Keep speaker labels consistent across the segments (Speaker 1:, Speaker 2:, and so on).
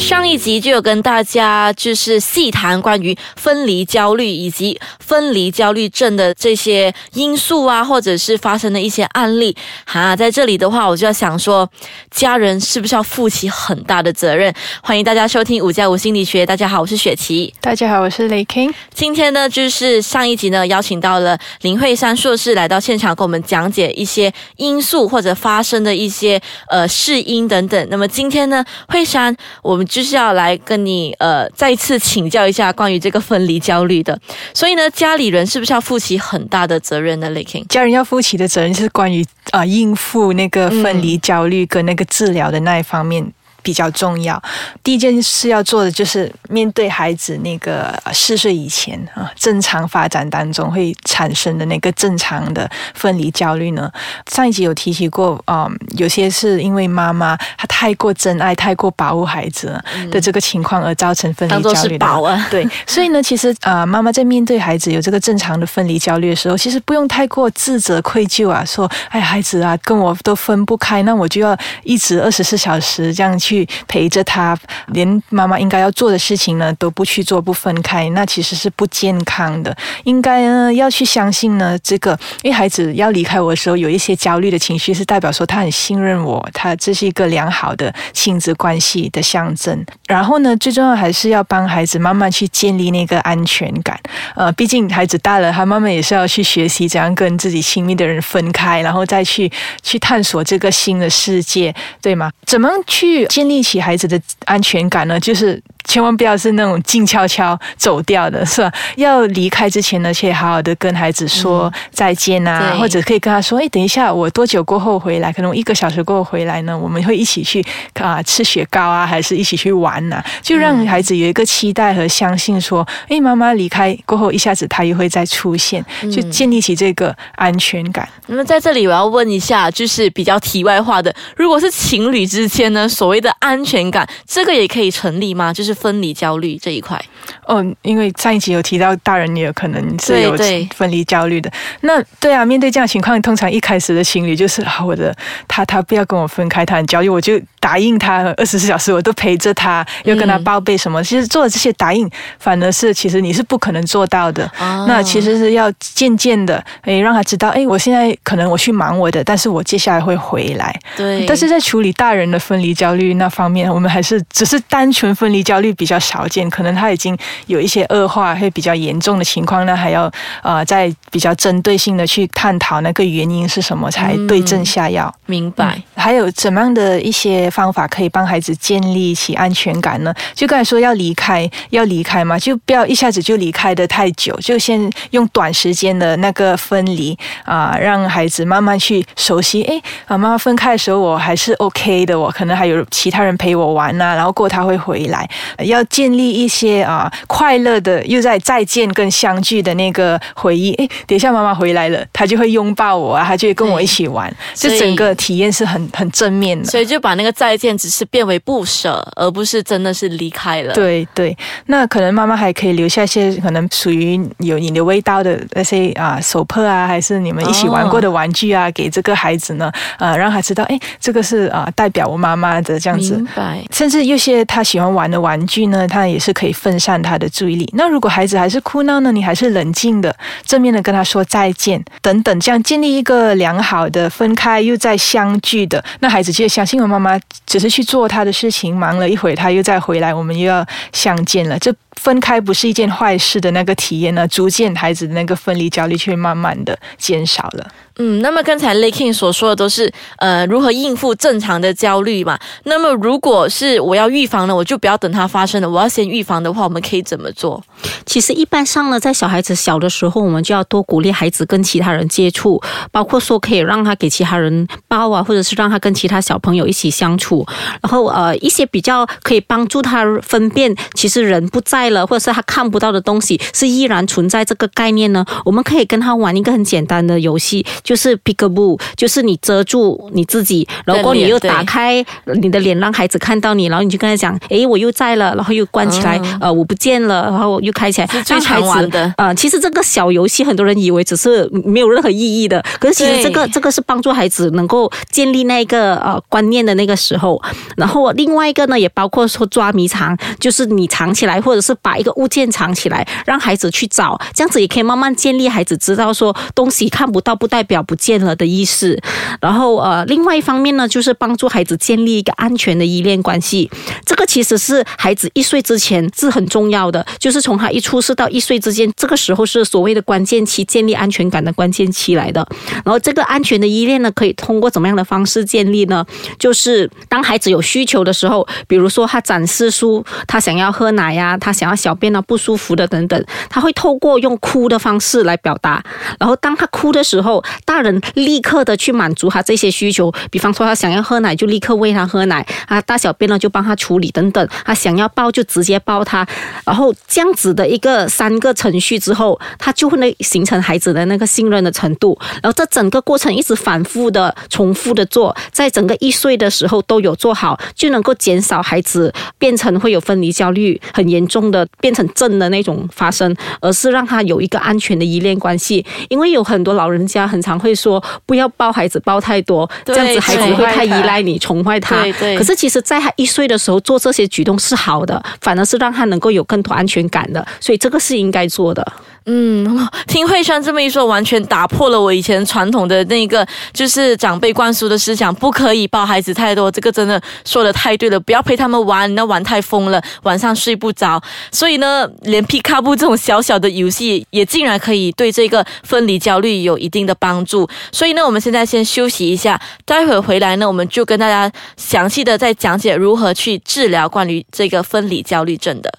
Speaker 1: 上一集就有跟大家就是细谈关于分离焦虑以及分离焦虑症的这些因素啊，或者是发生的一些案例哈。在这里的话，我就要想说，家人是不是要负起很大的责任？欢迎大家收听五加五心理学。大家好，我是雪琪。
Speaker 2: 大家好，我是雷 king。
Speaker 1: 今天呢，就是上一集呢，邀请到了林慧珊硕士来到现场，跟我们讲解一些因素或者发生的一些呃事因等等。那么今天呢，慧珊，我们。就是要来跟你呃再次请教一下关于这个分离焦虑的，所以呢，家里人是不是要负起很大的责任呢 l i k i n g
Speaker 2: 家人要负起的责任是关于啊应付那个分离焦虑跟那个治疗的那一方面。比较重要，第一件事要做的就是面对孩子那个四岁以前啊正常发展当中会产生的那个正常的分离焦虑呢。上一集有提起过啊，有些是因为妈妈她太过真爱、太过保护孩子的这个情况而造成分离焦虑
Speaker 1: 的。
Speaker 2: 对，所以呢，其实啊，妈妈在面对孩子有这个正常的分离焦虑的时候，其实不用太过自责、愧疚啊，说哎，孩子啊，跟我都分不开，那我就要一直二十四小时这样去。去陪着他，连妈妈应该要做的事情呢都不去做，不分开，那其实是不健康的。应该呢要去相信呢，这个因为孩子要离开我的时候，有一些焦虑的情绪，是代表说他很信任我，他这是一个良好的亲子关系的象征。然后呢，最重要还是要帮孩子慢慢去建立那个安全感。呃，毕竟孩子大了，他慢慢也是要去学习怎样跟自己亲密的人分开，然后再去去探索这个新的世界，对吗？怎么去？建立起孩子的安全感呢，就是。千万不要是那种静悄悄走掉的，是吧？要离开之前呢，可好好的跟孩子说再见啊，或者可以跟他说：“哎，等一下，我多久过后回来？可能一个小时过后回来呢，我们会一起去啊吃雪糕啊，还是一起去玩呐？”就让孩子有一个期待和相信，说：“哎，妈妈离开过后，一下子他又会再出现，就建立起这个安全感。”
Speaker 1: 那么在这里，我要问一下，就是比较题外话的，如果是情侣之间呢，所谓的安全感，这个也可以成立吗？就是。是分离焦虑这一块
Speaker 2: 哦，因为上一集有提到大人也有可能是有分离焦虑的。那对啊，面对这样情况，通常一开始的心理就是啊我的，他他不要跟我分开，他很焦虑，我就答应他二十四小时我都陪着他，又跟他报备什么。其实做的这些答应，反而是其实你是不可能做到的。那其实是要渐渐的，哎，让他知道，哎，我现在可能我去忙我的，但是我接下来会回来。
Speaker 1: 对。
Speaker 2: 但是在处理大人的分离焦虑那方面，我们还是只是单纯分离焦。虑比较少见，可能他已经有一些恶化，会比较严重的情况呢，还要呃在比较针对性的去探讨那个原因是什么，才对症下药。
Speaker 1: 明白。
Speaker 2: 还有怎么样的一些方法可以帮孩子建立起安全感呢？就刚才说要离开，要离开嘛，就不要一下子就离开的太久，就先用短时间的那个分离啊，让孩子慢慢去熟悉。哎啊，妈妈分开的时候我还是 OK 的，我可能还有其他人陪我玩呐，然后过他会回来。要建立一些啊快乐的，又在再见跟相聚的那个回忆。哎，等一下妈妈回来了，她就会拥抱我啊，她就会跟我一起玩，这整个体验是很很正面的。
Speaker 1: 所以就把那个再见只是变为不舍，而不是真的是离开了。
Speaker 2: 对对，那可能妈妈还可以留下一些可能属于有你的味道的那些啊手帕啊，还是你们一起玩过的玩具啊，给这个孩子呢，啊，让他知道，哎，这个是啊代表我妈妈的这样子。
Speaker 1: 明白。
Speaker 2: 甚至有些他喜欢玩的玩。具呢，他也是可以分散他的注意力。那如果孩子还是哭闹呢，你还是冷静的、正面的跟他说再见等等，这样建立一个良好的分开又再相聚的，那孩子就相信我妈妈只是去做他的事情，忙了一会他又再回来，我们又要相见了。这分开不是一件坏事的那个体验呢，逐渐孩子的那个分离焦虑却慢慢的减少了。
Speaker 1: 嗯，那么刚才 l a k i n g 所说的都是呃如何应付正常的焦虑嘛？那么如果是我要预防呢，我就不要等它发生了，我要先预防的话，我们可以怎么做？
Speaker 3: 其实一般上呢，在小孩子小的时候，我们就要多鼓励孩子跟其他人接触，包括说可以让他给其他人抱啊，或者是让他跟其他小朋友一起相处。然后呃一些比较可以帮助他分辨，其实人不在了，或者是他看不到的东西是依然存在这个概念呢。我们可以跟他玩一个很简单的游戏。就是 peekaboo，就是你遮住你自己，然后你又打开你的脸让孩子看到你，然后你就跟他讲，诶，我又在了，然后又关起来，呃，我不见了，然后又开起来，
Speaker 1: 最常玩的。
Speaker 3: 呃，其实这个小游戏很多人以为只是没有任何意义的，可是其实这个这个是帮助孩子能够建立那个呃观念的那个时候。然后另外一个呢，也包括说抓迷藏，就是你藏起来，或者是把一个物件藏起来，让孩子去找，这样子也可以慢慢建立孩子知道说东西看不到不代表不见了的意思。然后呃，另外一方面呢，就是帮助孩子建立一个安全的依恋关系。这个其实是孩子一岁之前是很重要的，就是从他一出世到一岁之间，这个时候是所谓的关键期，建立安全感的关键期来的。然后这个安全的依恋呢，可以通过怎么样的方式建立呢？就是当孩子有需求的时候，比如说他展示出他想要喝奶呀，他想要小便啊不舒服的等等，他会透过用哭的方式来表达。然后当他哭的时候，人立刻的去满足他这些需求，比方说他想要喝奶，就立刻喂他喝奶啊，大小便呢就帮他处理等等。他想要抱就直接抱他，然后这样子的一个三个程序之后，他就会呢形成孩子的那个信任的程度。然后这整个过程一直反复的重复的做，在整个一岁的时候都有做好，就能够减少孩子变成会有分离焦虑很严重的变成症的那种发生，而是让他有一个安全的依恋关系。因为有很多老人家很常会说，不要抱孩子抱太多，这样子孩子会太依赖你，宠坏他。可是其实在他一岁的时候做这些举动是好的，反而是让他能够有更多安全感的，所以这个是应该做的。
Speaker 1: 嗯，听慧珊这么一说，完全打破了我以前传统的那个就是长辈灌输的思想，不可以抱孩子太多。这个真的说的太对了，不要陪他们玩，那玩太疯了，晚上睡不着。所以呢，连皮卡布这种小小的游戏，也竟然可以对这个分离焦虑有一定的帮助。所以呢，我们现在先休息一下，待会回来呢，我们就跟大家详细的再讲解如何去治疗关于这个分离焦虑症的。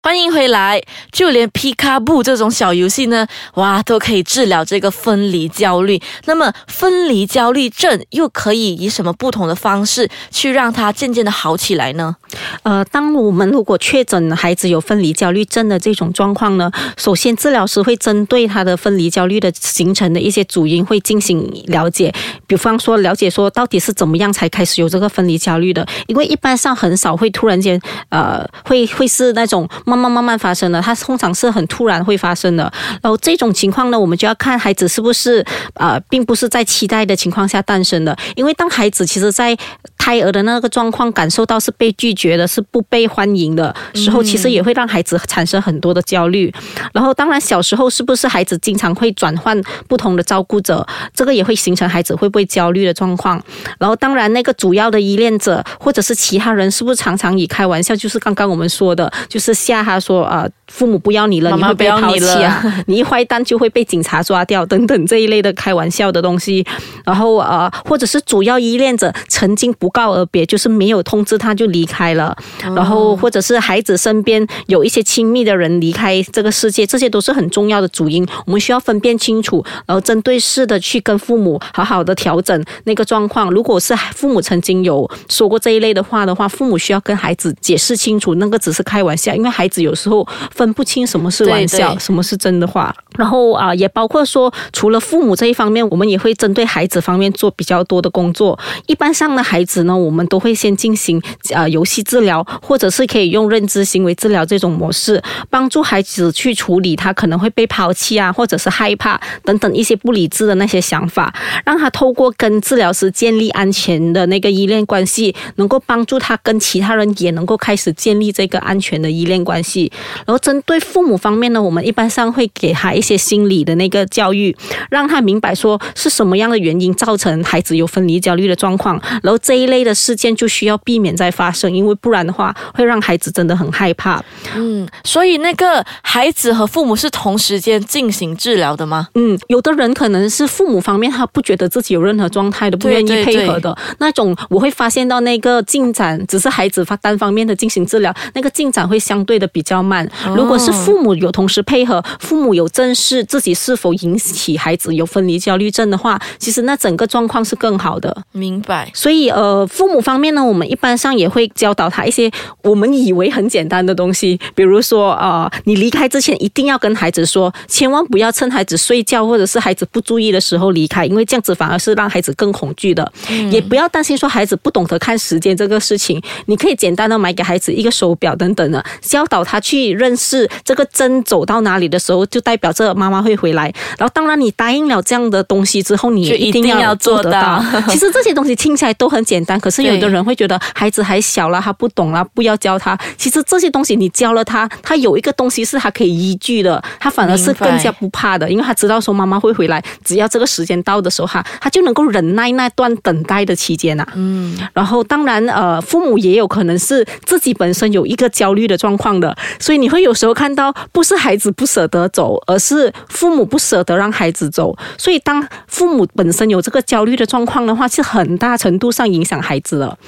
Speaker 1: 欢迎回来！就连皮卡布这种小游戏呢，哇，都可以治疗这个分离焦虑。那么，分离焦虑症又可以以什么不同的方式去让它渐渐的好起来呢？
Speaker 3: 呃，当我们如果确诊孩子有分离焦虑症的这种状况呢，首先治疗师会针对他的分离焦虑的形成的一些主因会进行了解，比方说了解说到底是怎么样才开始有这个分离焦虑的，因为一般上很少会突然间，呃，会会是那种。慢慢慢慢发生的，它通常是很突然会发生的。然后这种情况呢，我们就要看孩子是不是啊，并不是在期待的情况下诞生的。因为当孩子其实在胎儿的那个状况感受到是被拒绝的，是不被欢迎的时候，其实也会让孩子产生很多的焦虑。然后当然小时候是不是孩子经常会转换不同的照顾者，这个也会形成孩子会不会焦虑的状况。然后当然那个主要的依恋者或者是其他人是不是常常以开玩笑，就是刚刚我们说的，就是吓。他说：“啊，父母不要你了，你会被抛弃啊！你一坏蛋就会被警察抓掉，等等这一类的开玩笑的东西。然后呃，或者是主要依恋者曾经不告而别，就是没有通知他就离开了。然后或者是孩子身边有一些亲密的人离开这个世界，这些都是很重要的主因。我们需要分辨清楚，然后针对式的去跟父母好好的调整那个状况。如果是父母曾经有说过这一类的话的话，父母需要跟孩子解释清楚，那个只是开玩笑，因为孩。”子有时候分不清什么是玩笑，什么是真的话。然后啊，也包括说，除了父母这一方面，我们也会针对孩子方面做比较多的工作。一般上的孩子呢，我们都会先进行呃游戏治疗，或者是可以用认知行为治疗这种模式，帮助孩子去处理他可能会被抛弃啊，或者是害怕等等一些不理智的那些想法，让他透过跟治疗师建立安全的那个依恋关系，能够帮助他跟其他人也能够开始建立这个安全的依恋关。关系，然后针对父母方面呢，我们一般上会给他一些心理的那个教育，让他明白说是什么样的原因造成孩子有分离焦虑的状况，然后这一类的事件就需要避免再发生，因为不然的话会让孩子真的很害怕。
Speaker 1: 嗯，所以那个孩子和父母是同时间进行治疗的吗？
Speaker 3: 嗯，有的人可能是父母方面他不觉得自己有任何状态的，不愿意配合的那种，我会发现到那个进展只是孩子发单方面的进行治疗，那个进展会相对的。比较慢。如果是父母有同时配合，父母有正视自己是否引起孩子有分离焦虑症的话，其实那整个状况是更好的。
Speaker 1: 明白。
Speaker 3: 所以呃，呃，父母方面呢，我们一般上也会教导他一些我们以为很简单的东西，比如说呃，你离开之前一定要跟孩子说，千万不要趁孩子睡觉或者是孩子不注意的时候离开，因为这样子反而是让孩子更恐惧的。也不要担心说孩子不懂得看时间这个事情，你可以简单的买给孩子一个手表等等的，教导他去认识这个针走到哪里的时候，就代表着妈妈会回来。然后当然你答应了这样的东西之后，你也一定要做得到。其实这些东西听起来都很简单，可是有的人会觉得孩子还小了，他不懂了，不要教他。其实这些东西你教了他，他有一个东西是他可以依据的，他反而是更加不怕的，因为他知道说妈妈会回来，只要这个时间到的时候，哈，他就能够忍耐那段等待的期间呐。嗯，然后当然呃，父母也有可能是自己本身有一个焦虑的状况的，所以你会有时候看到不是孩子不舍得走，而是父母不舍得让孩子走。所以当父母本身有这个焦虑的状况的话，是很大程度上影响孩子了。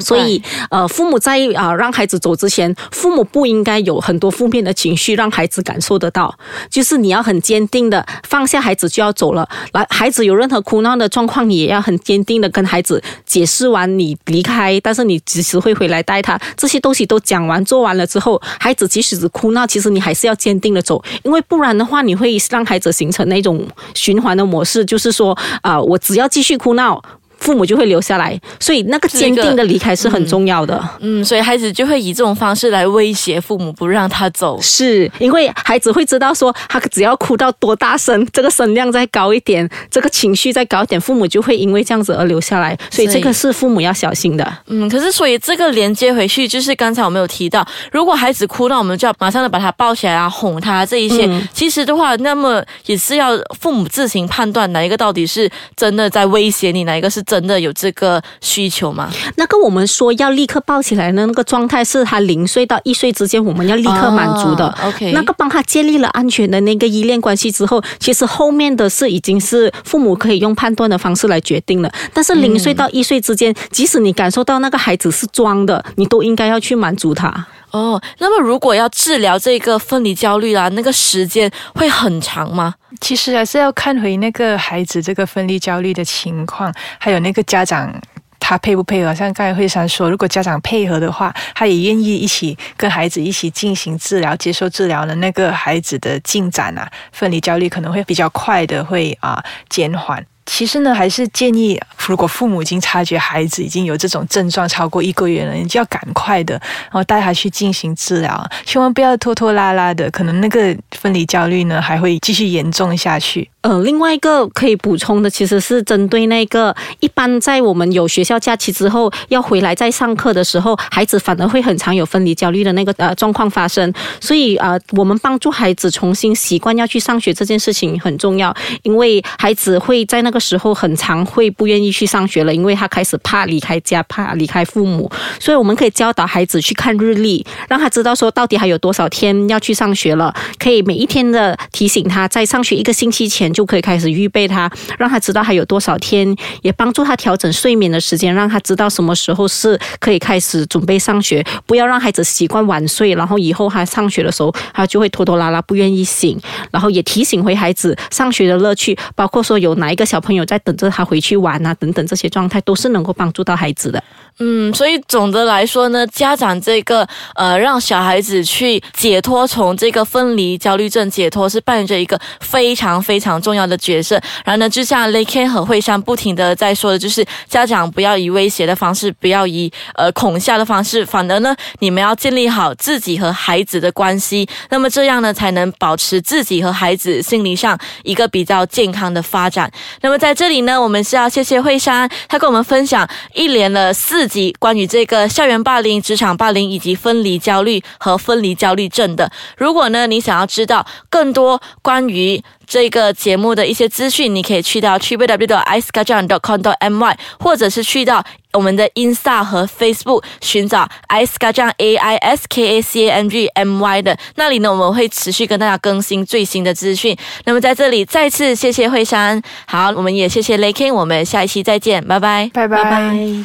Speaker 3: 所以，呃，父母在啊让孩子走之前，父母不应该有很多负面的情绪，让孩子感受得到。就是你要很坚定的放下孩子就要走了。来，孩子有任何哭闹的状况，你也要很坚定的跟孩子解释完你离开，但是你及时会回来带他。这些东西都讲完做完了之后，孩子即使是哭闹，其实你还是要坚定的走，因为不然的话，你会让孩子形成那种循环的模式，就是说啊，我只要继续哭闹。父母就会留下来，所以那个坚定的离开是很重要的。
Speaker 1: 嗯，所以孩子就会以这种方式来威胁父母，不让他走。
Speaker 3: 是因为孩子会知道说，他只要哭到多大声，这个声量再高一点，这个情绪再高一点，父母就会因为这样子而留下来。所以这个是父母要小心的。
Speaker 1: 嗯，可是所以这个连接回去，就是刚才我们有提到，如果孩子哭，那我们就要马上的把他抱起来啊，哄他这一些。其实的话，那么也是要父母自行判断哪一个到底是真的在威胁你，哪一个是。真的有这个需求吗？
Speaker 3: 那个我们说要立刻抱起来的那个状态，是他零岁到一岁之间，我们要立刻满足的。
Speaker 1: OK，
Speaker 3: 那个帮他建立了安全的那个依恋关系之后，其实后面的事已经是父母可以用判断的方式来决定了。但是零岁到一岁之间，即使你感受到那个孩子是装的，你都应该要去满足他。
Speaker 1: 哦，那么如果要治疗这个分离焦虑啦，那个时间会很长吗？
Speaker 2: 其实还是要看回那个孩子这个分离焦虑的情况，还有那个家长他配不配合。像刚才慧珊说，如果家长配合的话，他也愿意一起跟孩子一起进行治疗、接受治疗的那个孩子的进展啊，分离焦虑可能会比较快的会啊减缓。其实呢，还是建议，如果父母已经察觉孩子已经有这种症状超过一个月了，你就要赶快的，然后带他去进行治疗，千万不要拖拖拉拉的，可能那个分离焦虑呢还会继续严重下去。
Speaker 3: 呃，另外一个可以补充的，其实是针对那个一般在我们有学校假期之后要回来再上课的时候，孩子反而会很常有分离焦虑的那个呃状况发生。所以呃，我们帮助孩子重新习惯要去上学这件事情很重要，因为孩子会在那个时候很常会不愿意去上学了，因为他开始怕离开家，怕离开父母。所以我们可以教导孩子去看日历，让他知道说到底还有多少天要去上学了，可以每一天的提醒他在上学一个星期前。就可以开始预备他，让他知道还有多少天，也帮助他调整睡眠的时间，让他知道什么时候是可以开始准备上学。不要让孩子习惯晚睡，然后以后他上学的时候，他就会拖拖拉拉，不愿意醒。然后也提醒回孩子上学的乐趣，包括说有哪一个小朋友在等着他回去玩啊，等等这些状态，都是能够帮助到孩子的。
Speaker 1: 嗯，所以总的来说呢，家长这个呃，让小孩子去解脱从这个分离焦虑症解脱，是扮演着一个非常非常重要的角色。然后呢，就像雷 K 和慧珊不停的在说的，就是家长不要以威胁的方式，不要以呃恐吓的方式，反而呢，你们要建立好自己和孩子的关系，那么这样呢，才能保持自己和孩子心理上一个比较健康的发展。那么在这里呢，我们是要谢谢慧珊，她跟我们分享一连了四。集关于这个校园霸凌、职场霸凌以及分离焦虑和分离焦虑症的，如果呢你想要知道更多关于这个节目的一些资讯，你可以去到 www.iskajang.com.my，或者是去到我们的 Insta 和 Facebook 寻找 iskajang A I S K A C A N G M Y 的那里呢，我们会持续跟大家更新最新的资讯。那么在这里再次谢谢惠山，好，我们也谢谢 l a k i n 我们下一期再见，拜拜，
Speaker 2: 拜拜。